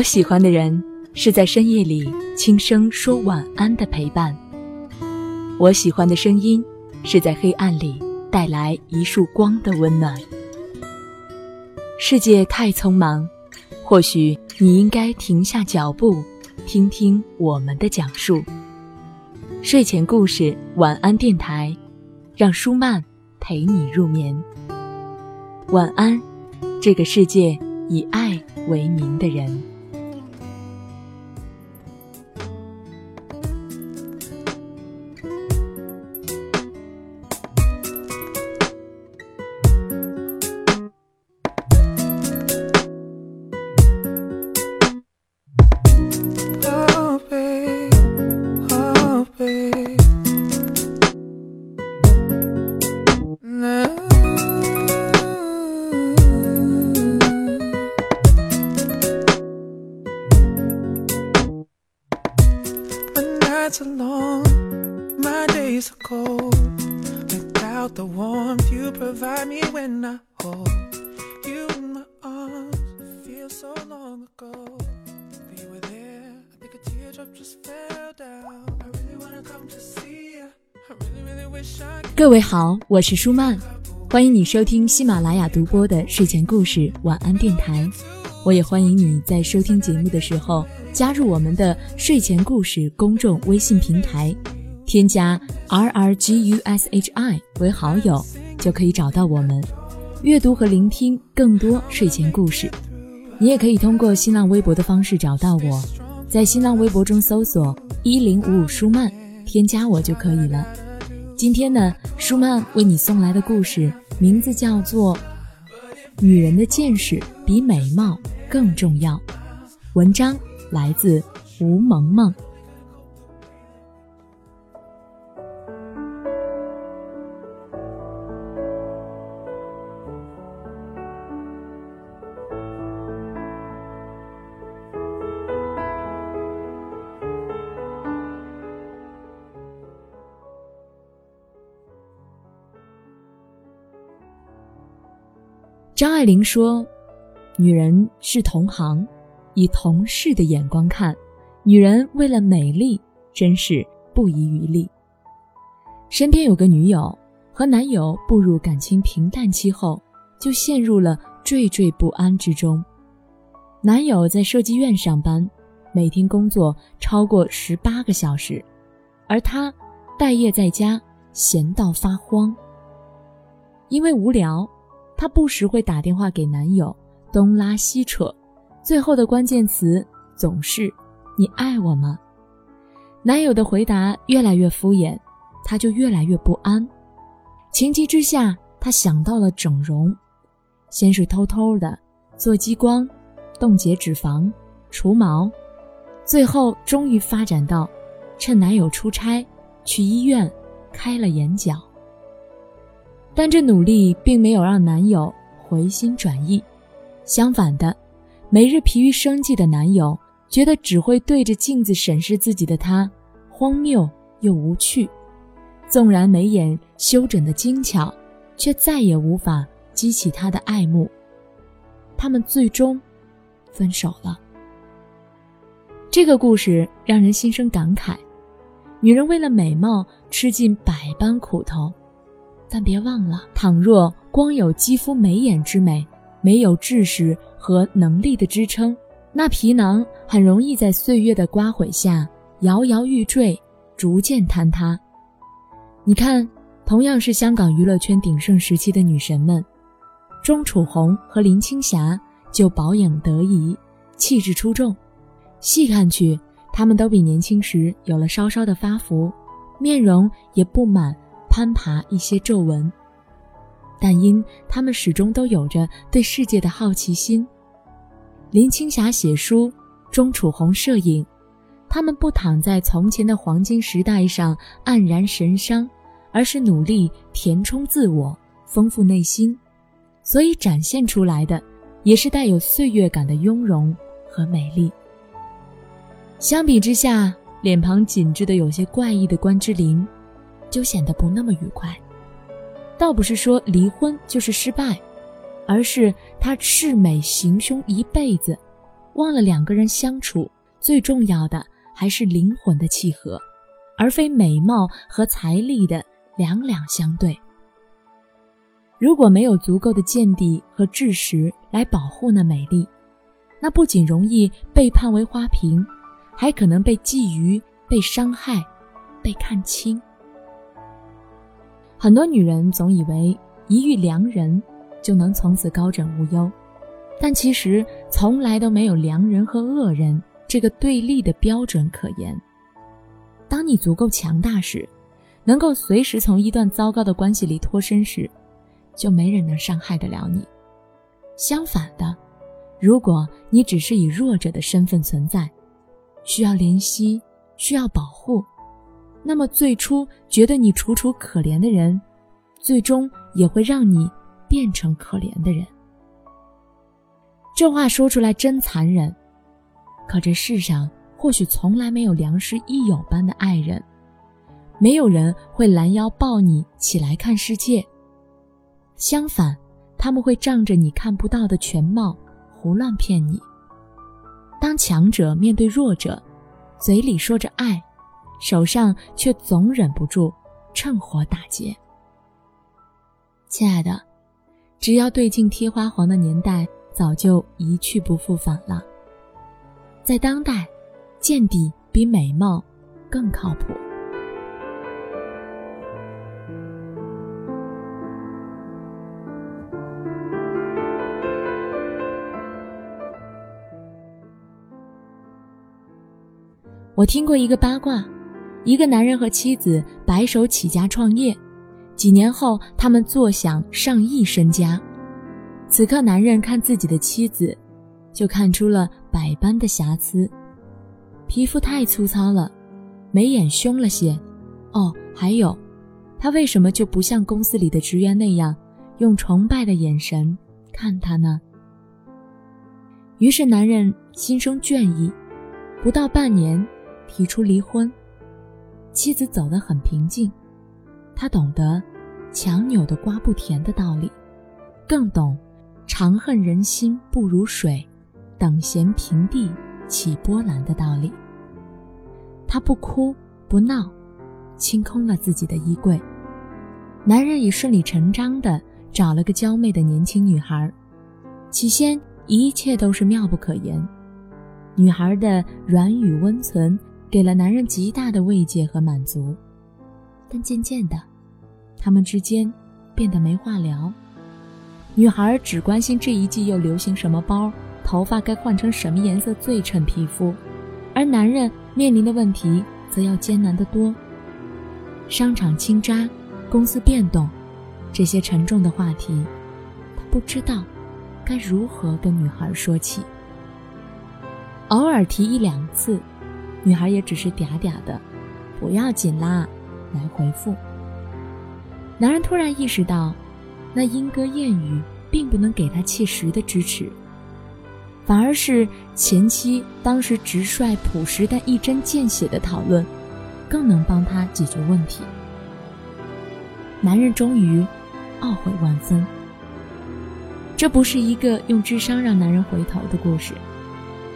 我喜欢的人是在深夜里轻声说晚安的陪伴。我喜欢的声音是在黑暗里带来一束光的温暖。世界太匆忙，或许你应该停下脚步，听听我们的讲述。睡前故事，晚安电台，让舒曼陪你入眠。晚安，这个世界以爱为名的人。各位好，我是舒曼，欢迎你收听喜马拉雅独播的睡前故事晚安电台。我也欢迎你在收听节目的时候加入我们的睡前故事公众微信平台，添加 R R G U S H I 为好友，就可以找到我们，阅读和聆听更多睡前故事。你也可以通过新浪微博的方式找到我，在新浪微博中搜索一零五五舒曼，添加我就可以了。今天呢，舒曼为你送来的故事名字叫做《女人的见识比美貌更重要》，文章来自吴萌萌。张爱玲说：“女人是同行，以同事的眼光看，女人为了美丽，真是不遗余力。”身边有个女友，和男友步入感情平淡期后，就陷入了惴惴不安之中。男友在设计院上班，每天工作超过十八个小时，而她待业在家，闲到发慌。因为无聊。她不时会打电话给男友，东拉西扯，最后的关键词总是“你爱我吗？”男友的回答越来越敷衍，她就越来越不安。情急之下，她想到了整容，先是偷偷的做激光、冻结脂肪、除毛，最后终于发展到趁男友出差去医院开了眼角。但这努力并没有让男友回心转意，相反的，每日疲于生计的男友觉得只会对着镜子审视自己的他荒谬又无趣。纵然眉眼修整的精巧，却再也无法激起他的爱慕。他们最终分手了。这个故事让人心生感慨：女人为了美貌吃尽百般苦头。但别忘了，倘若光有肌肤美眼之美，没有知识和能力的支撑，那皮囊很容易在岁月的刮毁下摇摇欲坠，逐渐坍塌。你看，同样是香港娱乐圈鼎盛时期的女神们，钟楚红和林青霞就保养得宜，气质出众。细看去，她们都比年轻时有了稍稍的发福，面容也不满。攀爬一些皱纹，但因他们始终都有着对世界的好奇心。林青霞写书，钟楚红摄影，他们不躺在从前的黄金时代上黯然神伤，而是努力填充自我，丰富内心，所以展现出来的也是带有岁月感的雍容和美丽。相比之下，脸庞紧致的有些怪异的关之琳。就显得不那么愉快。倒不是说离婚就是失败，而是他赤美行凶一辈子，忘了两个人相处最重要的还是灵魂的契合，而非美貌和财力的两两相对。如果没有足够的见地和知识来保护那美丽，那不仅容易被判为花瓶，还可能被觊觎、被伤害、被看轻。很多女人总以为一遇良人就能从此高枕无忧，但其实从来都没有良人和恶人这个对立的标准可言。当你足够强大时，能够随时从一段糟糕的关系里脱身时，就没人能伤害得了你。相反的，如果你只是以弱者的身份存在，需要怜惜，需要保护。那么，最初觉得你楚楚可怜的人，最终也会让你变成可怜的人。这话说出来真残忍，可这世上或许从来没有良师益友般的爱人，没有人会拦腰抱你起来看世界。相反，他们会仗着你看不到的全貌胡乱骗你。当强者面对弱者，嘴里说着爱。手上却总忍不住趁火打劫。亲爱的，只要对镜贴花黄的年代早就一去不复返了。在当代，见底比美貌更靠谱。我听过一个八卦。一个男人和妻子白手起家创业，几年后他们坐享上亿身家。此刻，男人看自己的妻子，就看出了百般的瑕疵：皮肤太粗糙了，眉眼凶了些。哦，还有，他为什么就不像公司里的职员那样，用崇拜的眼神看他呢？于是，男人心生倦意，不到半年，提出离婚。妻子走得很平静，她懂得“强扭的瓜不甜”的道理，更懂“长恨人心不如水，等闲平地起波澜”的道理。她不哭不闹，清空了自己的衣柜。男人也顺理成章地找了个娇媚的年轻女孩。起先一切都是妙不可言，女孩的软语温存。给了男人极大的慰藉和满足，但渐渐的，他们之间变得没话聊。女孩只关心这一季又流行什么包，头发该换成什么颜色最衬皮肤，而男人面临的问题则要艰难得多。商场清渣，公司变动，这些沉重的话题，他不知道该如何跟女孩说起。偶尔提一两次。女孩也只是嗲嗲的，不要紧啦，来回复。男人突然意识到，那莺歌燕语并不能给他切实的支持，反而是前妻当时直率朴实但一针见血的讨论，更能帮他解决问题。男人终于懊悔万分。这不是一个用智商让男人回头的故事，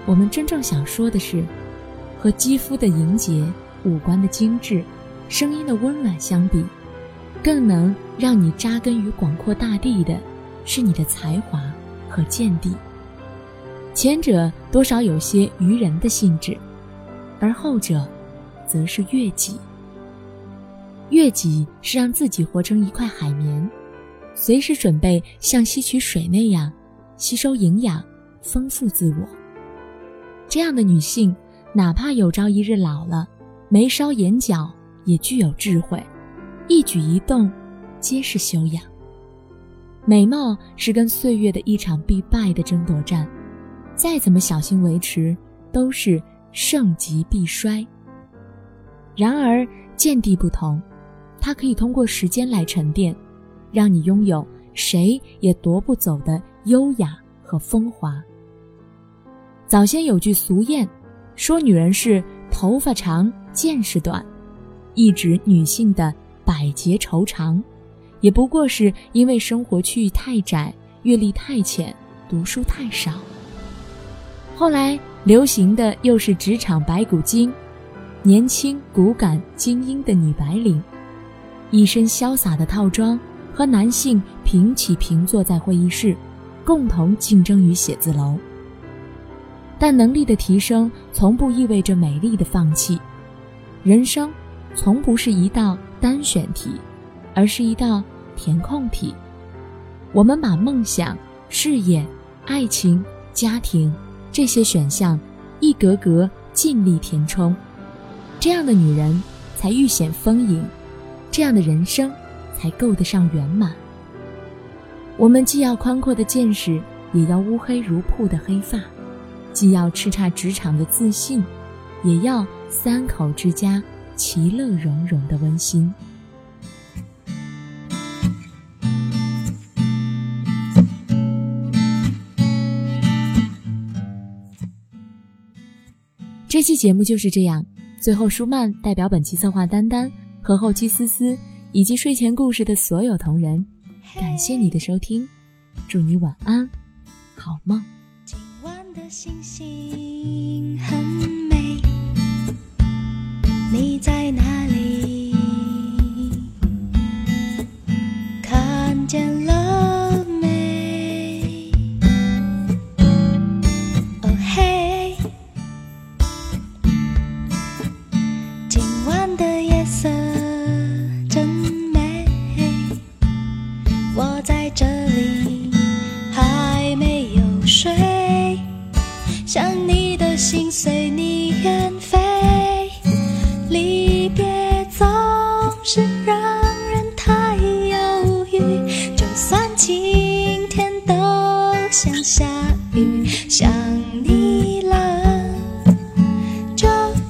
我们真正想说的是。和肌肤的莹洁、五官的精致、声音的温暖相比，更能让你扎根于广阔大地的，是你的才华和见地。前者多少有些愚人的性质，而后者，则是悦己。悦己是让自己活成一块海绵，随时准备像吸取水那样吸收营养，丰富自我。这样的女性。哪怕有朝一日老了，眉梢眼角也具有智慧，一举一动皆是修养。美貌是跟岁月的一场必败的争夺战，再怎么小心维持，都是盛极必衰。然而见地不同，它可以通过时间来沉淀，让你拥有谁也夺不走的优雅和风华。早先有句俗谚。说女人是头发长见识短，一指女性的百劫愁长，也不过是因为生活区域太窄、阅历太浅、读书太少。后来流行的又是职场白骨精，年轻骨感精英的女白领，一身潇洒的套装，和男性平起平坐在会议室，共同竞争于写字楼。但能力的提升从不意味着美丽的放弃，人生从不是一道单选题，而是一道填空题。我们把梦想、事业、爱情、家庭这些选项一格格尽力填充，这样的女人才愈显丰盈，这样的人生才够得上圆满。我们既要宽阔的见识，也要乌黑如瀑的黑发。既要叱咤职场的自信，也要三口之家其乐融融的温馨。这期节目就是这样。最后，舒曼代表本期策划丹丹和后期思思以及睡前故事的所有同仁，感谢你的收听，祝你晚安，好梦。的星星很美，你在哪是让人太犹豫。就算晴天都像下雨，想你了就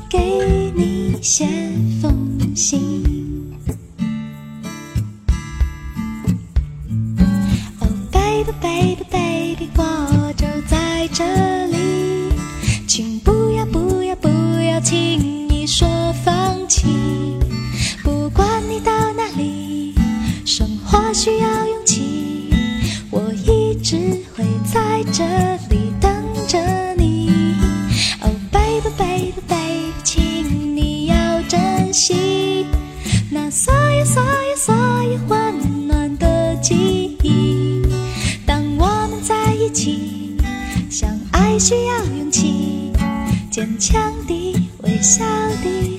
给你写封信。Oh baby baby baby，我就在这里，请不要不要不要。轻易说放弃，需要勇气，我一直会在这里等着你。Oh baby baby baby，请你要珍惜那所有所有所有温暖的记忆。当我们在一起，相爱需要勇气，坚强的。微笑地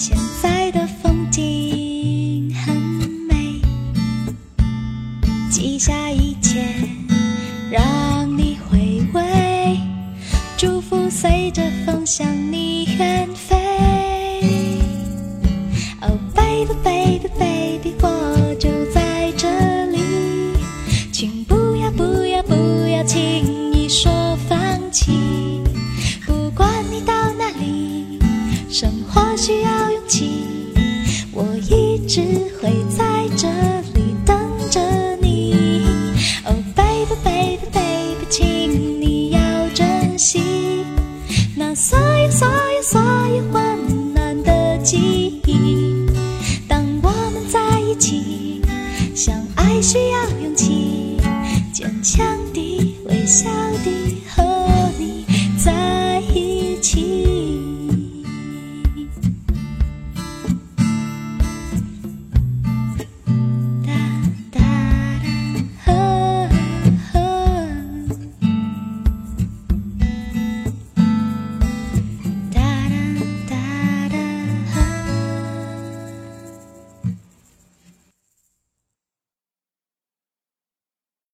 现在的风景很美记下一切让你回味祝福随着风向你远飞。oh baby baby baby 我就在这里请不要不要不要轻易说放弃。不管你到哪里生活需要起，我一直会在。